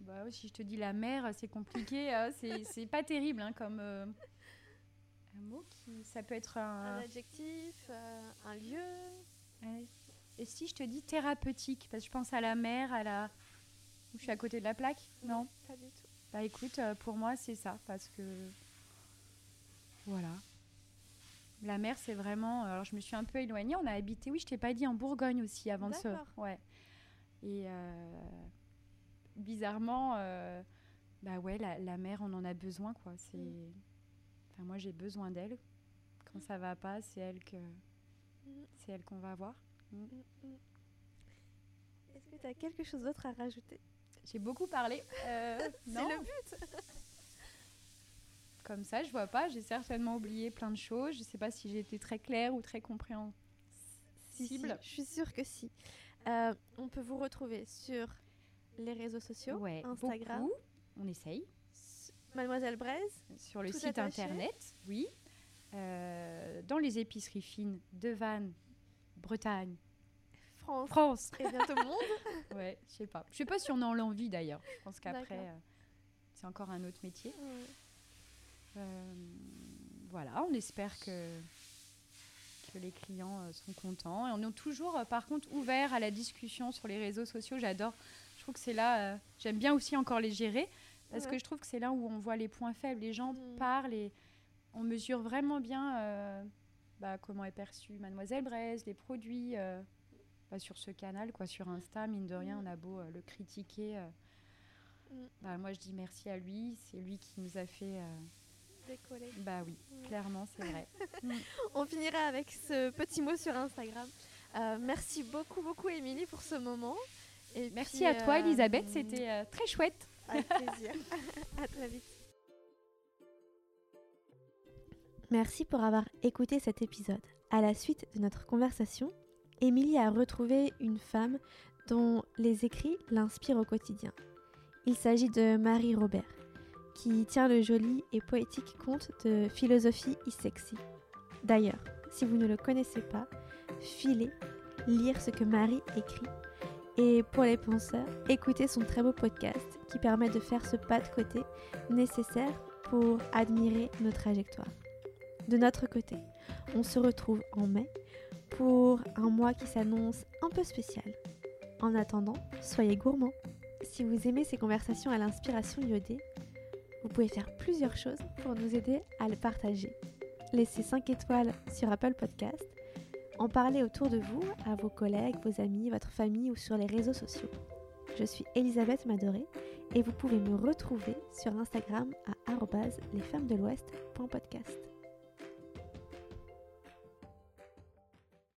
bah, ouais, si je te dis la mer, c'est compliqué. hein, c'est, pas terrible hein, comme euh, un mot qui. Ça peut être Un un. adjectif, euh, un lieu. Et si je te dis thérapeutique, parce que je pense à la mer, à la. Je suis à côté de la plaque Non Pas du tout. Bah écoute, pour moi c'est ça, parce que. Voilà. La mer, c'est vraiment. Alors je me suis un peu éloignée. On a habité, oui, je t'ai pas dit, en Bourgogne aussi avant de ce. D'accord. Ouais. Et euh, bizarrement, euh, bah ouais, la, la mer, on en a besoin, quoi. C'est. Mm. Enfin, moi, j'ai besoin d'elle. Quand ça va pas, c'est elle que. Mm. C'est elle qu'on va voir. Mm. Est-ce que tu as quelque chose d'autre à rajouter? J'ai beaucoup parlé. Euh, C'est le but. Comme ça, je vois pas. J'ai certainement oublié plein de choses. Je sais pas si j'ai été très claire ou très compréhensible. Si, si, je suis sûre que si. Euh, on peut vous retrouver sur les réseaux sociaux, Ouais, Instagram, beaucoup. On essaye. s- Mademoiselle Braise, Sur le site attaché internet, oui. Euh, dans les épiceries fines de Vannes, Bretagne, France France. et bientôt le monde. Ouais, je sais pas. Je sais pas si on en a envie d'ailleurs. Je pense qu'après, euh, c'est encore un autre métier. Ouais. Euh, voilà, on espère que, que les clients euh, sont contents. Et on est toujours, euh, par contre, ouvert à la discussion sur les réseaux sociaux. J'adore. Je trouve que c'est là, j'aime bien aussi encore les gérer, parce Ouais. que je trouve que c'est là où on voit les points faibles. Les gens Mm. parlent et on mesure vraiment bien euh, bah, comment est perçue Mademoiselle Braise, les produits. euh, bah, sur ce canal, quoi, sur Insta, mine de rien, Mm. on a beau euh, le critiquer. Mm. bah, moi, je dis merci à lui. C'est lui qui nous a fait décoller. Bah oui, clairement, c'est vrai. Mm. On finira avec ce petit mot sur Instagram. Euh, merci beaucoup, beaucoup, Émilie, pour ce moment. Et merci à toi, Elisabeth. C'était très chouette. Avec plaisir. à très vite. Merci pour avoir écouté cet épisode. À la suite de notre conversation, Émilie a retrouvé une femme dont les écrits l'inspirent au quotidien. Il s'agit de Marie Robert, qui tient le joli et poétique conte de Philosophie is sexy. D'ailleurs, si vous ne le connaissez pas, filez lire ce que Marie écrit. Et pour les penseurs, écoutez son très beau podcast qui permet de faire ce pas de côté nécessaire pour admirer nos trajectoires. De notre côté, on se retrouve en mai pour un mois qui s'annonce un peu spécial. En attendant, soyez gourmands. Si vous aimez ces conversations à l'inspiration iodée, vous pouvez faire plusieurs choses pour nous aider à le partager. Laissez 5 étoiles sur Apple Podcast, en parler autour de vous, à vos collègues, vos amis, votre famille ou sur les réseaux sociaux. Je suis Elisabeth Madoré et vous pouvez me retrouver sur Instagram à lesfemmesdelouest.podcast.